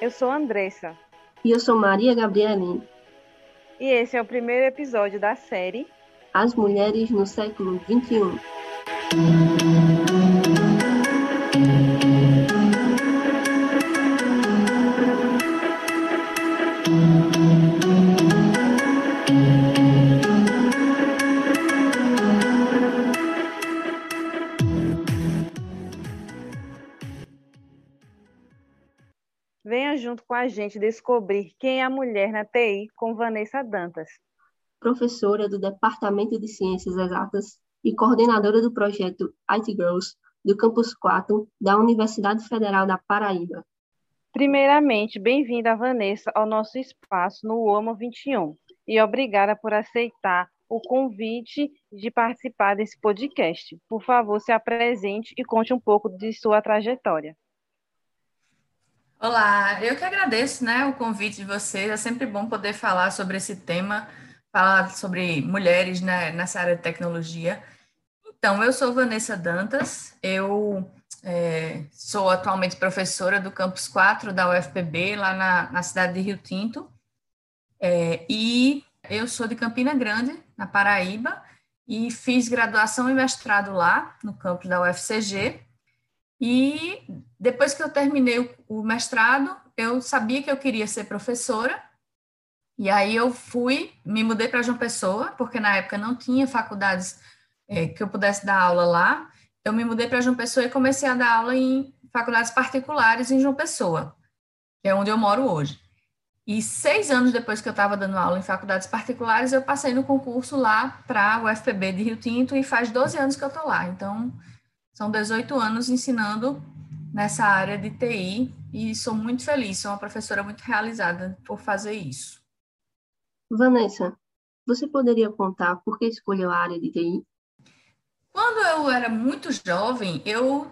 Eu sou Andressa. E eu sou Maria Gabrielina. E esse é o primeiro episódio da série As Mulheres no Século XXI. A gente descobrir quem é a mulher na TI com Vanessa Dantas. Professora do Departamento de Ciências Exatas e coordenadora do projeto IT Girls do Campus 4 da Universidade Federal da Paraíba. Primeiramente, bem-vinda, Vanessa, ao nosso espaço no UOMA 21 e obrigada por aceitar o convite de participar desse podcast. Por favor, se apresente e conte um pouco de sua trajetória. Olá, eu que agradeço né, o convite de vocês. É sempre bom poder falar sobre esse tema, falar sobre mulheres né, nessa área de tecnologia. Então, eu sou Vanessa Dantas, eu é, sou atualmente professora do Campus 4 da UFPB, lá na, na cidade de Rio Tinto, é, e eu sou de Campina Grande, na Paraíba, e fiz graduação e mestrado lá, no campus da UFCG, e depois que eu terminei o mestrado, eu sabia que eu queria ser professora, e aí eu fui, me mudei para João Pessoa, porque na época não tinha faculdades é, que eu pudesse dar aula lá. Eu me mudei para João Pessoa e comecei a dar aula em faculdades particulares em João Pessoa, que é onde eu moro hoje. E seis anos depois que eu estava dando aula em faculdades particulares, eu passei no concurso lá para o UFPB de Rio Tinto e faz 12 anos que eu estou lá. Então, são 18 anos ensinando nessa área de TI e sou muito feliz, sou uma professora muito realizada por fazer isso. Vanessa, você poderia contar por que escolheu a área de TI? Quando eu era muito jovem, eu,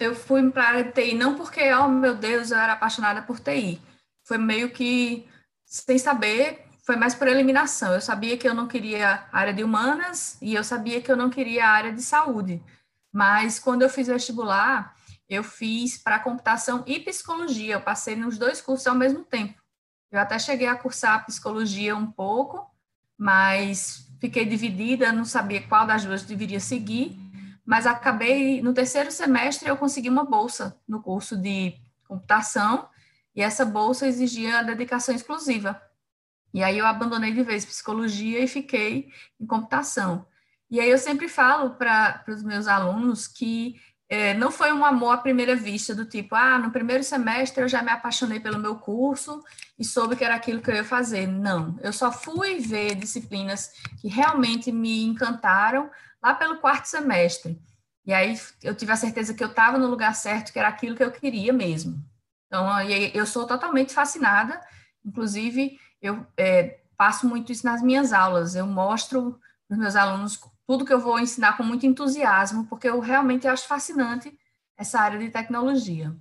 eu fui para a área de TI não porque, oh meu Deus, eu era apaixonada por TI. Foi meio que sem saber, foi mais por eliminação. Eu sabia que eu não queria a área de humanas e eu sabia que eu não queria a área de saúde. Mas quando eu fiz vestibular, eu fiz para computação e psicologia. Eu passei nos dois cursos ao mesmo tempo. Eu até cheguei a cursar psicologia um pouco, mas fiquei dividida, não sabia qual das duas deveria seguir, mas acabei, no terceiro semestre, eu consegui uma bolsa no curso de computação, e essa bolsa exigia dedicação exclusiva. E aí eu abandonei de vez psicologia e fiquei em computação. E aí eu sempre falo para os meus alunos que é, não foi um amor à primeira vista, do tipo, ah, no primeiro semestre eu já me apaixonei pelo meu curso e soube que era aquilo que eu ia fazer. Não, eu só fui ver disciplinas que realmente me encantaram lá pelo quarto semestre. E aí eu tive a certeza que eu estava no lugar certo, que era aquilo que eu queria mesmo. Então, eu sou totalmente fascinada, inclusive, eu é, passo muito isso nas minhas aulas, eu mostro meus alunos tudo que eu vou ensinar com muito entusiasmo, porque eu realmente acho fascinante essa área de tecnologia.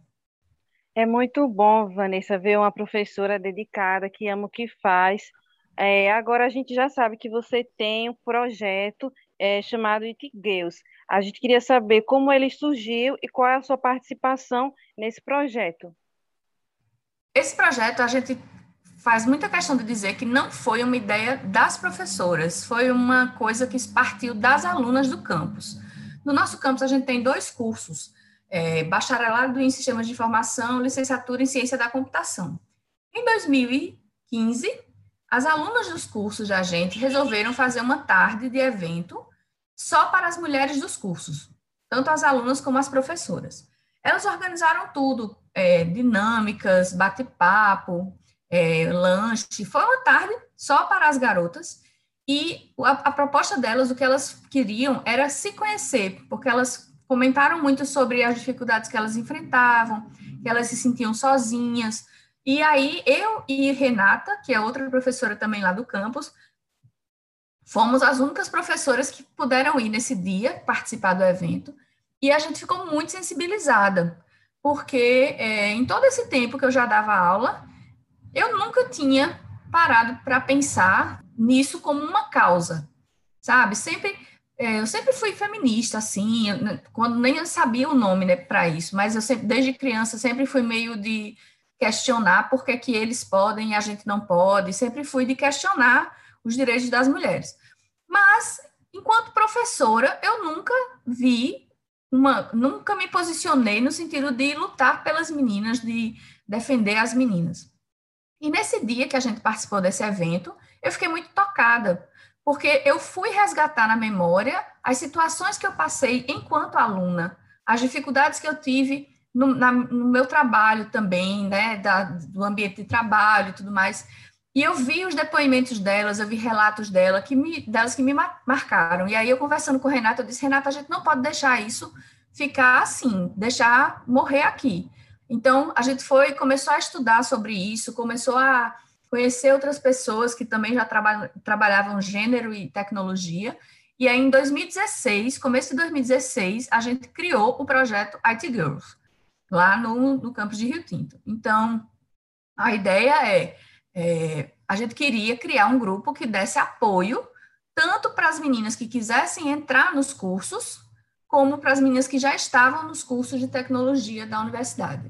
É muito bom, Vanessa, ver uma professora dedicada, que ama o que faz. É, agora a gente já sabe que você tem um projeto é, chamado It Girls. A gente queria saber como ele surgiu e qual é a sua participação nesse projeto. Esse projeto a gente faz muita questão de dizer que não foi uma ideia das professoras, foi uma coisa que partiu das alunas do campus. No nosso campus, a gente tem dois cursos, é, bacharelado em sistemas de informação, licenciatura em ciência da computação. Em 2015, as alunas dos cursos da gente resolveram fazer uma tarde de evento só para as mulheres dos cursos, tanto as alunas como as professoras. Elas organizaram tudo, é, dinâmicas, bate-papo, é, lanche. Foi uma tarde só para as garotas. E a, a, proposta delas, o que elas queriam era se conhecer, porque elas comentaram muito sobre as dificuldades que elas enfrentavam, que elas se sentiam sozinhas. E aí eu e Renata, que é outra professora também lá do campus, fomos as únicas professoras que puderam ir nesse dia participar do evento. E a gente ficou muito sensibilizada, porque é, em todo esse tempo que eu já dava aula, eu nunca tinha parado para pensar nisso como uma causa, sabe? Sempre é, eu sempre fui feminista, assim, quando nem sabia o nome né, para isso, mas eu sempre, desde criança, sempre fui meio de questionar por que, que eles podem e a gente não pode, sempre fui de questionar os direitos das mulheres. Mas, enquanto professora, eu nunca vi uma, nunca me posicionei no sentido de lutar pelas meninas, de defender as meninas. E nesse dia que a gente participou desse evento, eu fiquei muito tocada, porque eu fui resgatar na memória as situações que eu passei enquanto aluna, as dificuldades que eu tive no, na, no meu trabalho também, né, da, do ambiente de trabalho e tudo mais. E eu vi os depoimentos delas, eu vi relatos dela que me, delas que me marcaram. E aí eu conversando com o Renata, eu disse, Renata, a gente não pode deixar isso ficar assim, deixar morrer aqui. Então, a gente foi, começou a estudar sobre isso, começou a conhecer outras pessoas que também já traba, trabalhavam gênero e tecnologia, e aí, em 2016, começo de 2016, a gente criou o projeto IT Girls, lá no, no campus de Rio Tinto. Então, a ideia é, é, a gente queria criar um grupo que desse apoio tanto para as meninas que quisessem entrar nos cursos, como para as meninas que já estavam nos cursos de tecnologia da universidade.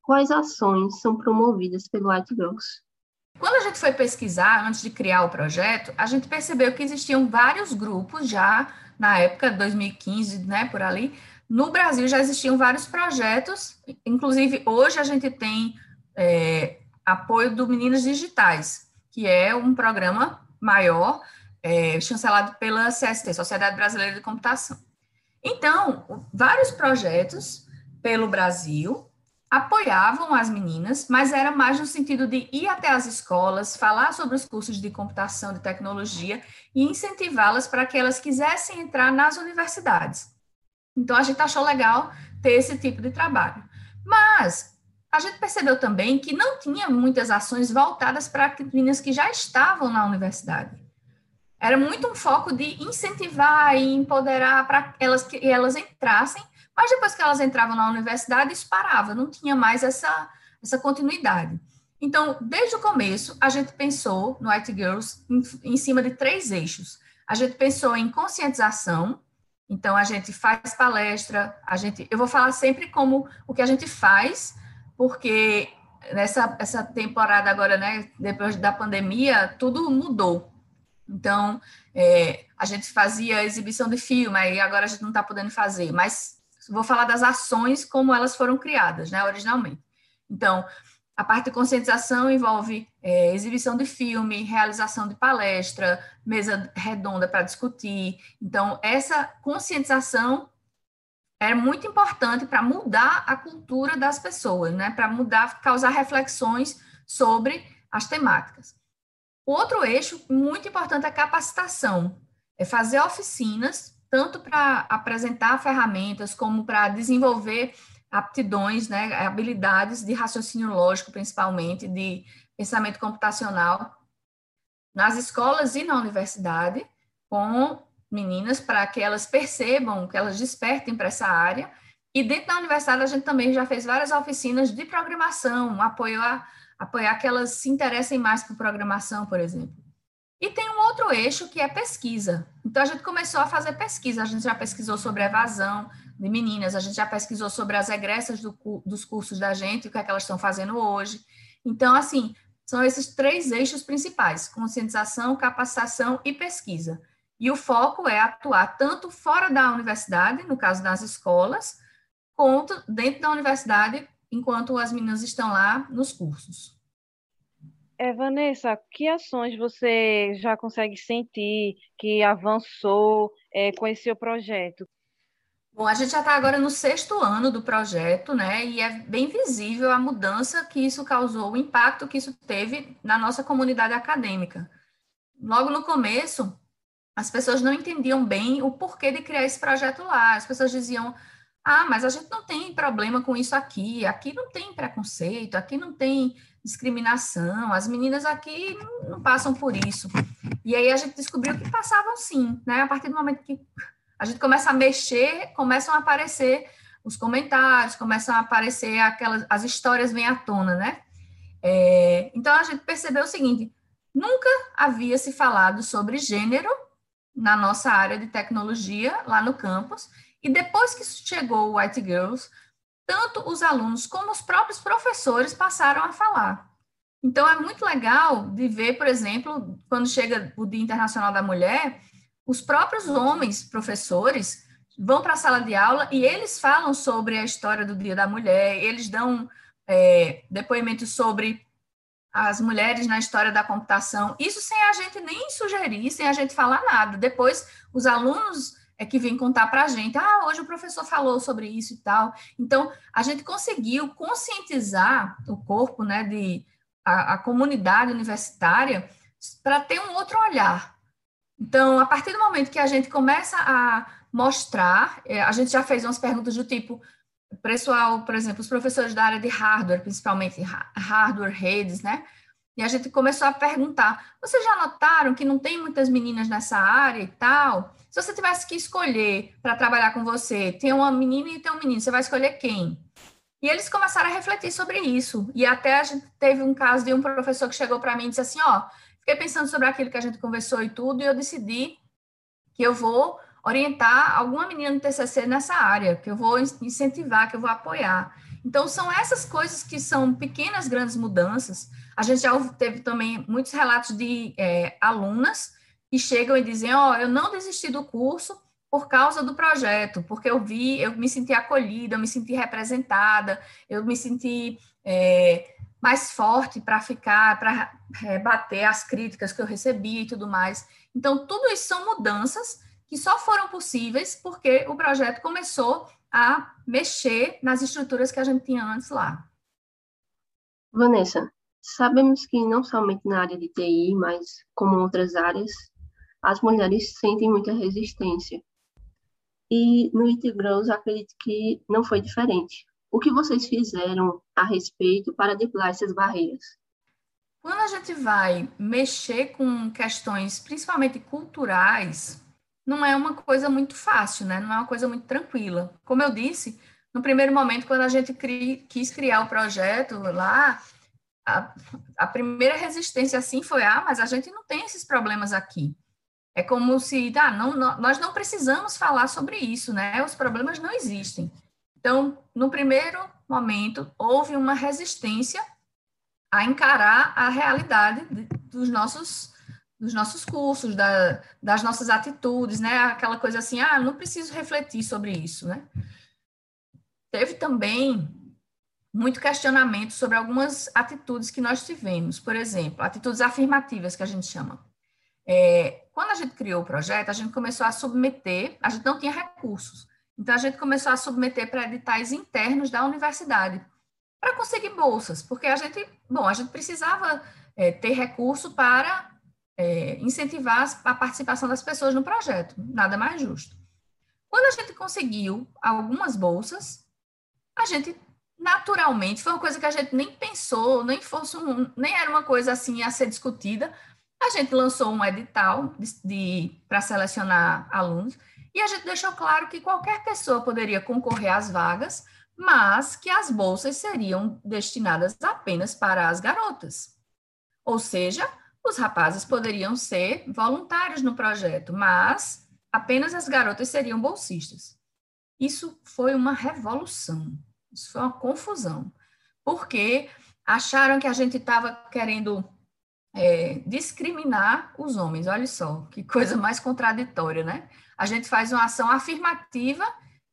Quais ações são promovidas pelo IT Girls? Quando a gente foi pesquisar, antes de criar o projeto, a gente percebeu que existiam vários grupos já, na época, 2015, né, por ali, no Brasil já existiam vários projetos, inclusive hoje a gente tem é, apoio do Meninas Digitais, que é um programa maior, é, chancelado pela CST, Sociedade Brasileira de Computação. Então, vários projetos pelo Brasil apoiavam as meninas, mas era mais no sentido de ir até as escolas, falar sobre os cursos de computação, de tecnologia e incentivá-las para que elas quisessem entrar nas universidades. Então a gente achou legal ter esse tipo de trabalho. Mas a gente percebeu também que não tinha muitas ações voltadas para meninas que já estavam na universidade. Era muito um foco de incentivar e empoderar para elas que elas entrassem mas depois que elas entravam na universidade, isso parava, não tinha mais essa, essa continuidade. Então, desde o começo, a gente pensou no IT Girls em, em cima de três eixos. A gente pensou em conscientização, então a gente faz palestra, a gente, eu vou falar sempre como o que a gente faz, porque nessa essa temporada agora, né, depois da pandemia, tudo mudou. Então, é, a gente fazia exibição de filme, aí agora a gente não está podendo fazer, mas vou falar das ações como elas foram criadas, né, originalmente. Então, a parte de conscientização envolve é, exibição de filme, realização de palestra, mesa redonda para discutir. Então, essa conscientização é muito importante para mudar a cultura das pessoas, né? Para mudar, causar reflexões sobre as temáticas. Outro eixo muito importante é a capacitação, é fazer oficinas tanto para apresentar ferramentas como para desenvolver aptidões, né, habilidades de raciocínio lógico, principalmente, de pensamento computacional, nas escolas e na universidade, com meninas, para que elas percebam, que elas despertem para essa área. E dentro da universidade, a gente também já fez várias oficinas de programação, apoiar, apoiar que elas se interessem mais por programação, por exemplo. E tem um outro eixo que é pesquisa. Então, a gente começou a fazer pesquisa. A gente já pesquisou sobre evasão de meninas, a gente já pesquisou sobre as egressas do, dos cursos da gente, o que é que elas estão fazendo hoje. Então, assim, são esses três eixos principais: conscientização, capacitação e pesquisa. E o foco é atuar tanto fora da universidade, no caso das escolas, quanto dentro da universidade, enquanto as meninas estão lá nos cursos. É, Vanessa, que ações você já consegue sentir que avançou é, com esse seu projeto? Bom, a gente já está agora no sexto ano do projeto, né? E é bem visível a mudança que isso causou, o impacto que isso teve na nossa comunidade acadêmica. Logo no começo, as pessoas não entendiam bem o porquê de criar esse projeto lá. As pessoas diziam: ah, mas a gente não tem problema com isso aqui, aqui não tem preconceito, aqui não tem discriminação, as meninas aqui não passam por isso. E aí a gente descobriu que passavam sim, né? A partir do momento que a gente começa a mexer, começam a aparecer os comentários, começam a aparecer aquelas, as histórias vêm à tona, né? É, então a gente percebeu o seguinte: nunca havia se falado sobre gênero na nossa área de tecnologia lá no campus, e depois que chegou o White Girls, tanto os alunos como os próprios professores passaram a falar. Então, é muito legal de ver, por exemplo, quando chega o Dia Internacional da Mulher, os próprios homens professores vão para a sala de aula e eles falam sobre a história do Dia da Mulher, eles dão é, depoimentos sobre as mulheres na história da computação, isso sem a gente nem sugerir, sem a gente falar nada. Depois, os alunos é que vêm contar para a gente, ah, hoje o professor falou sobre isso e tal. Então, a gente conseguiu conscientizar o corpo, né, de a, a comunidade universitária para ter um outro olhar. Então, a partir do momento que a gente começa a mostrar, é, a gente já fez umas perguntas do tipo, pessoal, por exemplo, os professores da área de hardware, principalmente hardware, redes, né? E a gente começou a perguntar: vocês já notaram que não tem muitas meninas nessa área e tal? Se você tivesse que escolher para trabalhar com você, tem uma menina e tem um menino, você vai escolher quem? E eles começaram a refletir sobre isso. E até a gente teve um caso de um professor que chegou para mim e disse assim: ó, fiquei pensando sobre aquilo que a gente conversou e tudo, e eu decidi que eu vou orientar alguma menina no TCC nessa área, que eu vou incentivar, que eu vou apoiar. Então, são essas coisas que são pequenas, grandes mudanças. A gente já teve também muitos relatos de é, alunas que chegam e dizem: Ó, oh, eu não desisti do curso por causa do projeto, porque eu vi, eu me senti acolhida, eu me senti representada, eu me senti é, mais forte para ficar, para é, bater as críticas que eu recebi e tudo mais. Então, tudo isso são mudanças que só foram possíveis porque o projeto começou a mexer nas estruturas que a gente tinha antes lá. Vanessa, sabemos que não somente na área de TI, mas como outras áreas, as mulheres sentem muita resistência. E no IT Grows, acredito que não foi diferente. O que vocês fizeram a respeito para driblar essas barreiras? Quando a gente vai mexer com questões, principalmente culturais, não é uma coisa muito fácil, né? Não é uma coisa muito tranquila. Como eu disse, no primeiro momento, quando a gente cri, quis criar o projeto lá, a, a, primeira resistência assim foi: ah, mas a gente não tem esses problemas aqui. É como se, não, não, nós não precisamos falar sobre isso, né? Os problemas não existem. Então, no primeiro momento, houve uma resistência a encarar a realidade dos nossos dos nossos cursos, da, das nossas atitudes, né? Aquela coisa assim, ah, não preciso refletir sobre isso, né? Teve também muito questionamento sobre algumas atitudes que nós tivemos, por exemplo, atitudes afirmativas que a gente chama. É, quando a gente criou o projeto, a gente começou a submeter, a gente não tinha recursos, então a gente começou a submeter para editais internos da universidade para conseguir bolsas, porque a gente, bom, a gente precisava é, ter recurso para é, incentivar a participação das pessoas no projeto, nada mais justo. Quando a gente conseguiu algumas bolsas, a gente naturalmente, foi uma coisa que a gente nem pensou, nem fosse um, nem era uma coisa assim a ser discutida. A gente lançou um edital para selecionar alunos e a gente deixou claro que qualquer pessoa poderia concorrer às vagas, mas que as bolsas seriam destinadas apenas para as garotas. Ou seja, os rapazes poderiam ser voluntários no projeto, mas apenas as garotas seriam bolsistas. Isso foi uma revolução, isso foi uma confusão, porque acharam que a gente estava querendo é, discriminar os homens. Olha só, que coisa mais contraditória, né? A gente faz uma ação afirmativa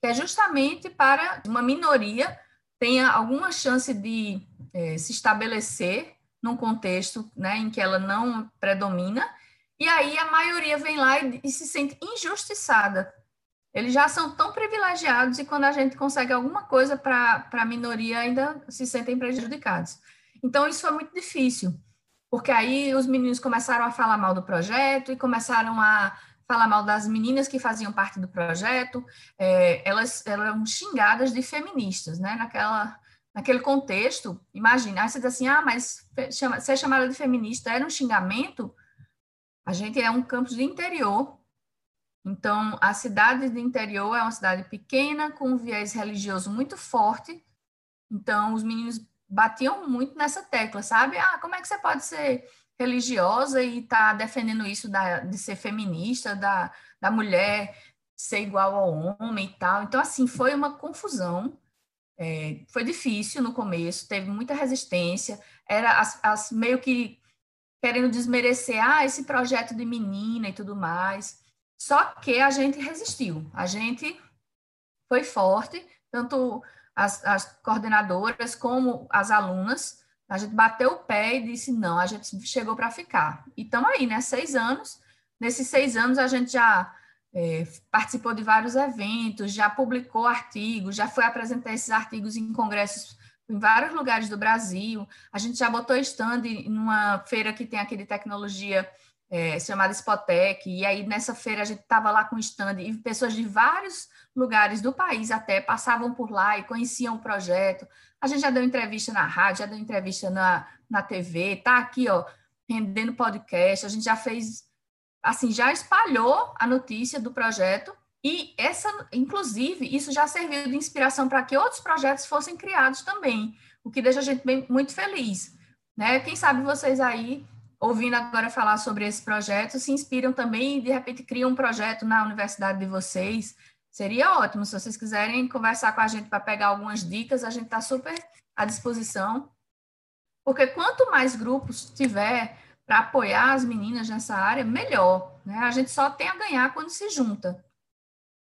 que é justamente para uma minoria tenha alguma chance de é, se estabelecer num contexto né, em que ela não predomina, e aí a maioria vem lá e, e se sente injustiçada. Eles já são tão privilegiados e quando a gente consegue alguma coisa para a minoria ainda se sentem prejudicados. Então isso foi muito difícil, porque aí os meninos começaram a falar mal do projeto e começaram a falar mal das meninas que faziam parte do projeto, é, elas, eram xingadas de feministas, né? Naquela, naquele contexto, imagina, aí você diz assim, ah, mas ser chamada de feminista era um xingamento, a gente é um campus de interior, então a cidade de interior é uma cidade pequena, com um viés religioso muito forte, então os meninos batiam muito nessa tecla, sabe? Ah, como é que você pode ser religiosa e tá defendendo isso da, de ser feminista, da, da mulher ser igual ao homem e tal. Então, assim, foi uma confusão É, foi difícil no começo, teve muita resistência, era as, as, meio que querendo desmerecer ah, esse projeto de menina e tudo mais. Só que a gente resistiu, a gente foi forte, tanto as, as coordenadoras como as alunas. A gente bateu o pé e disse: não, a gente chegou para ficar. E estamos aí, né? Seis anos. Nesses seis anos, a gente já é, participou de vários eventos, já publicou artigos, já foi apresentar esses artigos em congressos em vários lugares do Brasil. A gente já botou stand numa feira que tem aqui de tecnologia é, chamada Spotec, e aí nessa feira a gente estava lá com stand e pessoas de vários lugares do país até passavam por lá e conheciam o projeto. A gente já deu entrevista na rádio, já deu entrevista na, na TV, tá aqui, ó, rendendo podcast, a gente já fez assim, já espalhou a notícia do projeto e essa, inclusive, isso já serviu de inspiração para que outros projetos fossem criados também, o que deixa a gente bem, muito feliz. Né? Quem sabe vocês aí, ouvindo agora falar sobre esse projeto, se inspiram também e, de repente, criam um projeto na universidade de vocês. Seria ótimo. Se vocês quiserem conversar com a gente para pegar algumas dicas, a gente está super à disposição. Porque quanto mais grupos tiver para apoiar as meninas nessa área, melhor. Né? A gente só tem a ganhar quando se junta.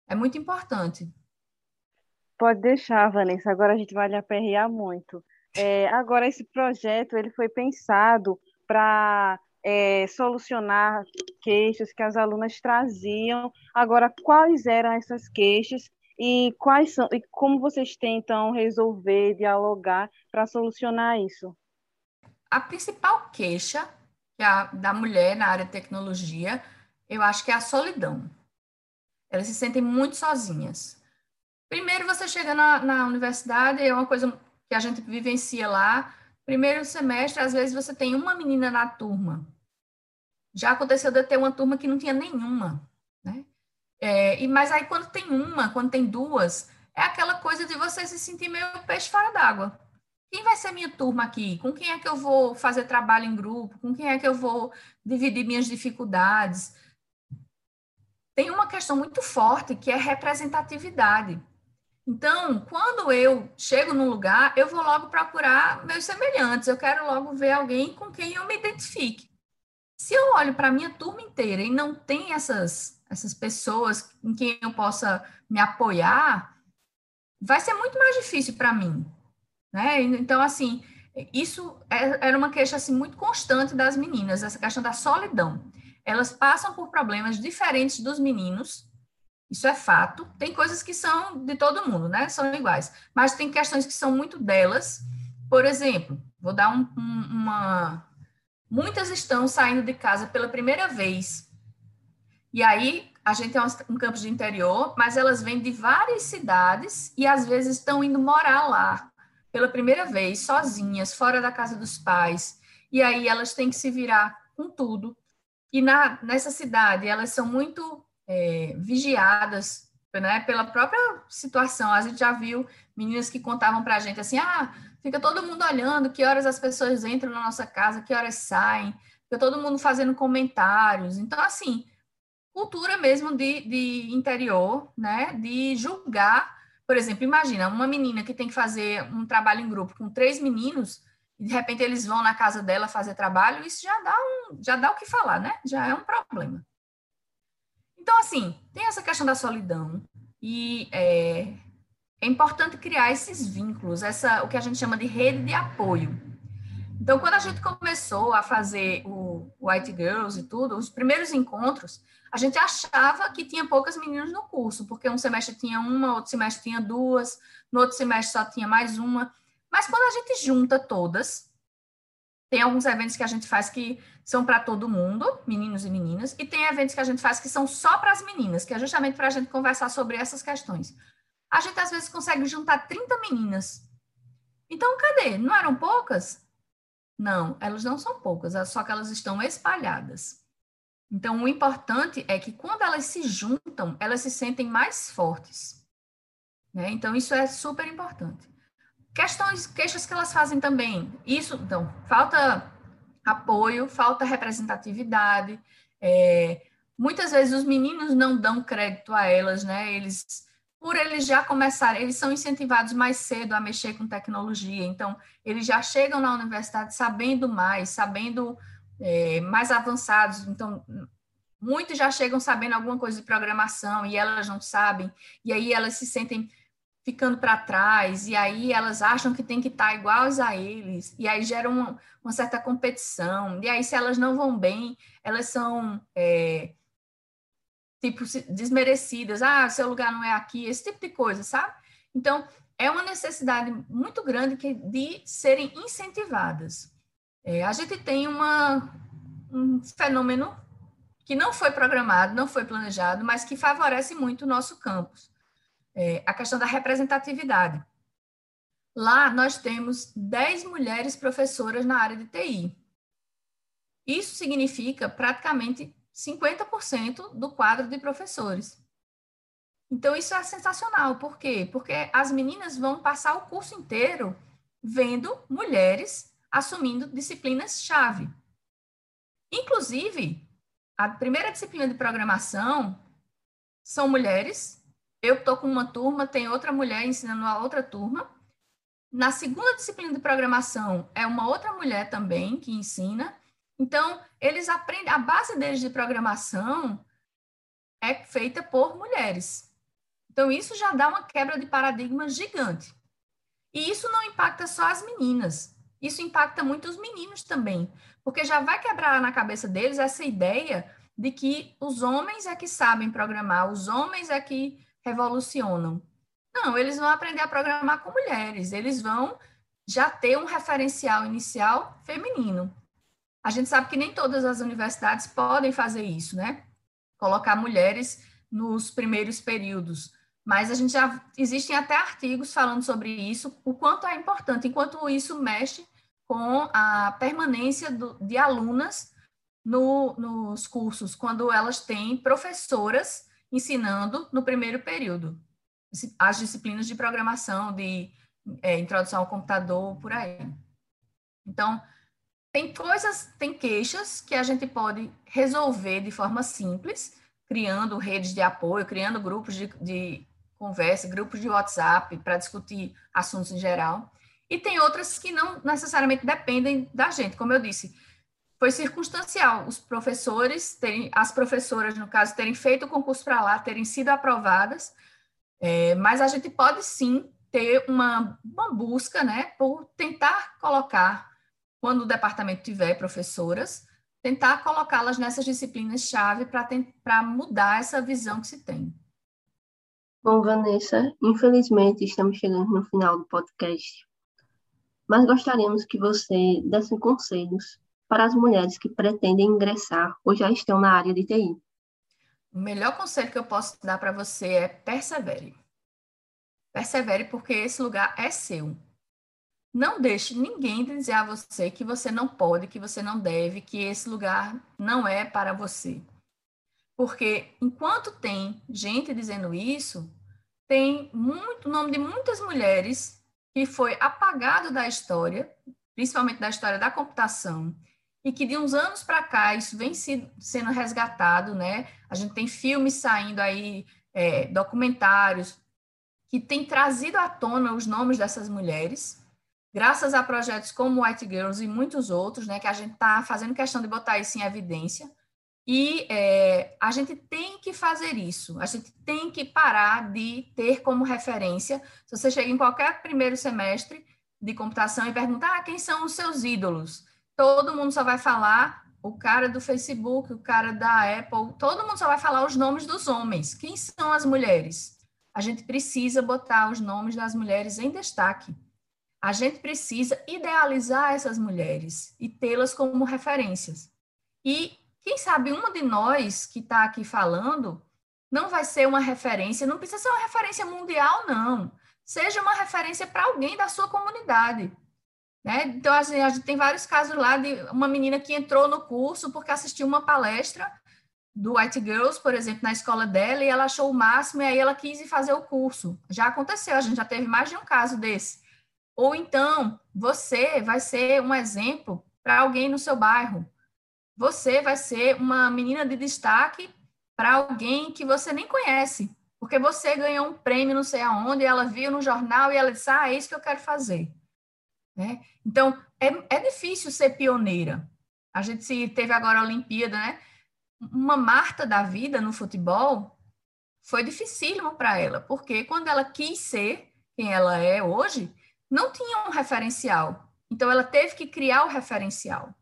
É muito importante. Pode deixar, Vanessa. Agora a gente vai lhe aperrear muito. É, agora, esse projeto ele foi pensado para é, solucionar queixas que as alunas traziam. Agora, quais eram essas queixas e quais são e como vocês tentam resolver, dialogar para solucionar isso? A principal queixa da mulher na área de tecnologia, eu acho que é a solidão. Elas se sentem muito sozinhas. Primeiro, você chega na, na universidade, é uma coisa que a gente vivencia lá. Primeiro semestre, às vezes, você tem uma menina na turma. Já aconteceu de eu ter uma turma que não tinha nenhuma, né? É, e, mas aí, quando tem uma, quando tem duas, é aquela coisa de você se sentir meio peixe fora d'água. Quem vai ser minha turma aqui? Com quem é que eu vou fazer trabalho em grupo? Com quem é que eu vou dividir minhas dificuldades? Tem uma questão muito forte que é representatividade. Então, quando eu chego num lugar, eu vou logo procurar meus semelhantes, eu quero logo ver alguém com quem eu me identifique. Se eu olho para a minha turma inteira e não tem essas, essas pessoas em quem eu possa me apoiar, vai ser muito mais difícil para mim. Né? Então, assim, isso é, era uma queixa assim, muito constante das meninas, essa questão da solidão. Elas passam por problemas diferentes dos meninos, isso é fato. Tem coisas que são de todo mundo, né? São iguais. Mas tem questões que são muito delas. Por exemplo, vou dar um, um, uma. Muitas estão saindo de casa pela primeira vez. E aí, a gente é um campus de interior, mas elas vêm de várias cidades e às vezes estão indo morar lá pela primeira vez, sozinhas, fora da casa dos pais, e aí elas têm que se virar com tudo. E na, nessa cidade, elas são muito é, vigiadas né, pela própria situação. A gente já viu meninas que contavam para a gente assim: ah, fica todo mundo olhando que horas as pessoas entram na nossa casa, que horas saem, fica todo mundo fazendo comentários. Então, assim, cultura mesmo de, de interior, né, de julgar por exemplo, imagina uma menina que tem que fazer um trabalho em grupo com três meninos e de repente eles vão na casa dela fazer trabalho, isso já dá um, já dá o que falar, né? Já é um problema. Então, assim, tem essa questão da solidão e é, é importante criar esses vínculos, essa o que a gente chama de rede de apoio. Então, quando a gente começou a fazer o White Girls e tudo, os primeiros encontros, a gente achava que tinha poucas meninas no curso, porque um semestre tinha uma, outro semestre tinha duas, no outro semestre só tinha mais uma. Mas quando a gente junta todas, tem alguns eventos que a gente faz que são para todo mundo, meninos e meninas, e tem eventos que a gente faz que são só para as meninas, que é justamente para a gente conversar sobre essas questões. A gente às vezes consegue juntar 30 meninas. Então, cadê? Não eram poucas? Não, elas não são poucas, só que elas estão espalhadas. Então, o importante é que quando elas se juntam, elas se sentem mais fortes. Né? Então, isso é super importante. Questões, queixas que elas fazem também. Isso, então, falta apoio, falta representatividade. É, muitas vezes os meninos não dão crédito a elas, né? Eles por eles já começarem, eles são incentivados mais cedo a mexer com tecnologia, então eles já chegam na universidade sabendo mais, sabendo é, mais avançados, então muitos já chegam sabendo alguma coisa de programação e elas não sabem, e aí elas se sentem ficando para trás, e aí elas acham que tem que estar iguais a eles, e aí gera uma, uma certa competição, e aí se elas não vão bem, elas são é, tipo desmerecidas, ah, seu lugar não é aqui, esse tipo de coisa, sabe? Então, é uma necessidade muito grande que, de serem incentivadas. É, a gente tem uma, um fenômeno que não foi programado, não foi planejado, mas que favorece muito o nosso campus. É, a questão da representatividade. Lá nós temos 10 mulheres professoras na área de TI. Isso significa praticamente 50% do quadro de professores. Então, isso é sensacional. Por quê? Porque as meninas vão passar o curso inteiro vendo mulheres assumindo disciplinas-chave. Inclusive, a primeira disciplina de programação são mulheres. Eu estou com uma turma, tem outra mulher ensinando a outra turma. Na segunda disciplina de programação, é uma outra mulher também que ensina. Então, eles aprendem, a base deles de programação é feita por mulheres. Então, isso já dá uma quebra de paradigma gigante. E isso não impacta só as meninas, isso impacta muito os meninos também, porque já vai quebrar na cabeça deles essa ideia de que os homens é que sabem programar, os homens é que revolucionam. Não, eles vão aprender a programar com mulheres, eles vão já ter um referencial inicial feminino. A gente sabe que nem todas as universidades podem fazer isso, né? Colocar mulheres nos primeiros períodos. Mas a gente já existem até artigos falando sobre isso, o quanto é importante, enquanto isso mexe com a permanência do, de alunas no, nos cursos, quando elas têm professoras ensinando no primeiro período as disciplinas de programação, de é, introdução ao computador, por aí. Então, tem coisas, tem queixas que a gente pode resolver de forma simples, criando redes de apoio, criando grupos de, de conversa, grupos de WhatsApp para discutir assuntos em geral. E tem outras que não necessariamente dependem da gente, como eu disse. Foi circunstancial os professores terem, as professoras, no caso, terem feito o concurso para lá, terem sido aprovadas, é, mas a gente pode sim ter uma, uma busca, né, por tentar colocar quando o departamento tiver professoras, tentar colocá-las nessas disciplinas-chave para mudar essa visão que se tem. Bom, Vanessa, infelizmente estamos chegando no final do podcast, mas gostaríamos que você desse conselhos para as mulheres que pretendem ingressar ou já estão na área de TI. O melhor conselho que eu posso dar para você é persevere. Persevere porque esse lugar é seu. Não deixe ninguém dizer a você que você não pode, que você não deve, que esse lugar não é para você. Porque enquanto tem gente dizendo isso, tem muito nome de muitas mulheres que foi apagado da história, principalmente da história da computação, e que de uns anos para cá isso vem sendo resgatado, né? A gente tem filmes saindo aí, é, documentários que têm trazido à tona os nomes dessas mulheres graças a projetos como White Girls e muitos outros, né, que a gente está fazendo questão de botar isso em evidência. E é, a gente tem que fazer isso, a gente tem que parar de ter como referência. Se você chega em qualquer primeiro semestre de computação e perguntar ah, quem são os seus ídolos, todo mundo só vai falar o cara do Facebook, o cara da Apple, todo mundo só vai falar os nomes dos homens. Quem são as mulheres? A gente precisa botar os nomes das mulheres em destaque. A gente precisa idealizar essas mulheres e tê-las como referências. E quem sabe uma de nós que está aqui falando não vai ser uma referência, não precisa ser uma referência mundial, não. Seja uma referência para alguém da sua comunidade. Né? Então, assim, a gente tem vários casos lá de uma menina que entrou no curso porque assistiu uma palestra do White Girls, por exemplo, na escola dela, e ela achou o máximo, e aí ela quis fazer o curso. Já aconteceu, a gente já teve mais de um caso desse. Ou então, você vai ser um exemplo para alguém no seu bairro. Você vai ser uma menina de destaque para alguém que você nem conhece. porque você ganhou um prêmio não sei aonde, ela viu no jornal e ela disse, ah, é isso que eu quero fazer. Né? Então, é, é difícil ser pioneira. A gente se teve agora a Olimpíada, né? Uma Marta da vida no futebol foi dificílimo para ela, porque quando ela quis ser quem ela é hoje, não tinha um referencial. Então, ela teve que criar o referencial.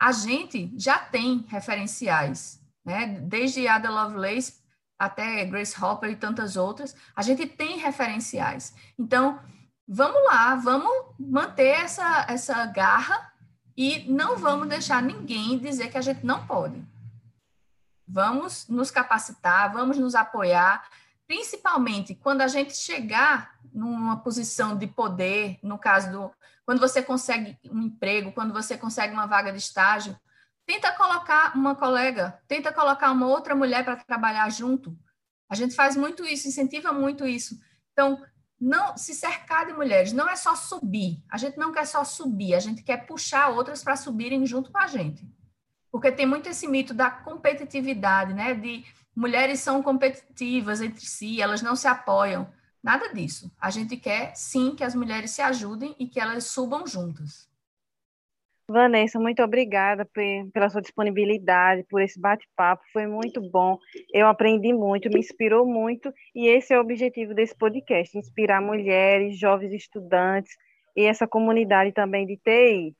A gente já tem referenciais, né? Desde Ada Lovelace até Grace Hopper e tantas outras, a gente tem referenciais. Então, vamos lá, vamos manter essa, essa garra e não vamos deixar ninguém dizer que a gente não pode. Vamos nos capacitar, vamos nos apoiar, principalmente quando a gente chegar numa posição de poder, no caso do quando você consegue um emprego, quando você consegue uma vaga de estágio, tenta colocar uma colega, tenta colocar uma outra mulher para trabalhar junto. A gente faz muito isso, incentiva muito isso. Então, não se cercar de mulheres, não é só subir. A gente não quer só subir, a gente quer puxar outras para subirem junto com a gente. Porque tem muito esse mito da competitividade, né? De mulheres são competitivas entre si, elas não se apoiam. Nada disso. A gente quer sim que as mulheres se ajudem e que elas subam juntas. Vanessa, muito obrigada pela sua disponibilidade, por esse bate-papo, foi muito bom. Eu aprendi muito, me inspirou muito, e esse é o objetivo desse podcast: inspirar mulheres, jovens estudantes e essa comunidade também de TI.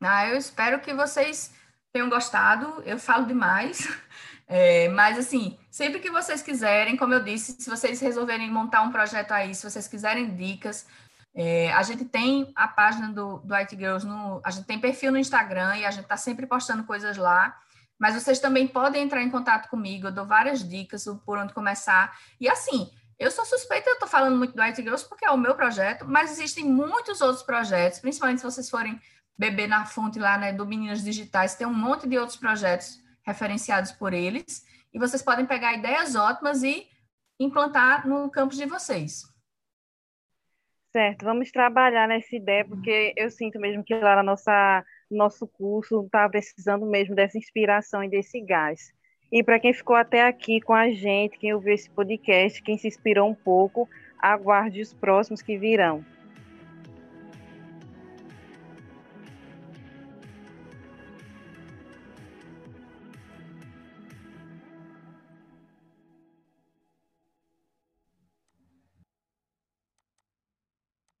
Ah, eu espero que vocês tenham gostado. Eu falo demais, é, mas assim, sempre que vocês quiserem, como eu disse, se vocês resolverem montar um projeto aí, se vocês quiserem dicas, é, a gente tem a página do, do IT Girls, no, a gente tem perfil no Instagram e a gente está sempre postando coisas lá. Mas vocês também podem entrar em contato comigo, eu dou várias dicas por onde começar. E assim, eu sou suspeita, eu estou falando muito do IT Girls porque é o meu projeto, mas existem muitos outros projetos, principalmente se vocês forem beber na fonte lá né, do Meninas Digitais, tem um monte de outros projetos referenciados por eles, e vocês podem pegar ideias ótimas e implantar no campus de vocês. Certo, vamos trabalhar nessa ideia, porque eu sinto mesmo que lá no nossa, nosso curso está precisando mesmo dessa inspiração e desse gás. E para quem ficou até aqui com a gente, quem ouviu esse podcast, quem se inspirou um pouco, aguarde os próximos que virão.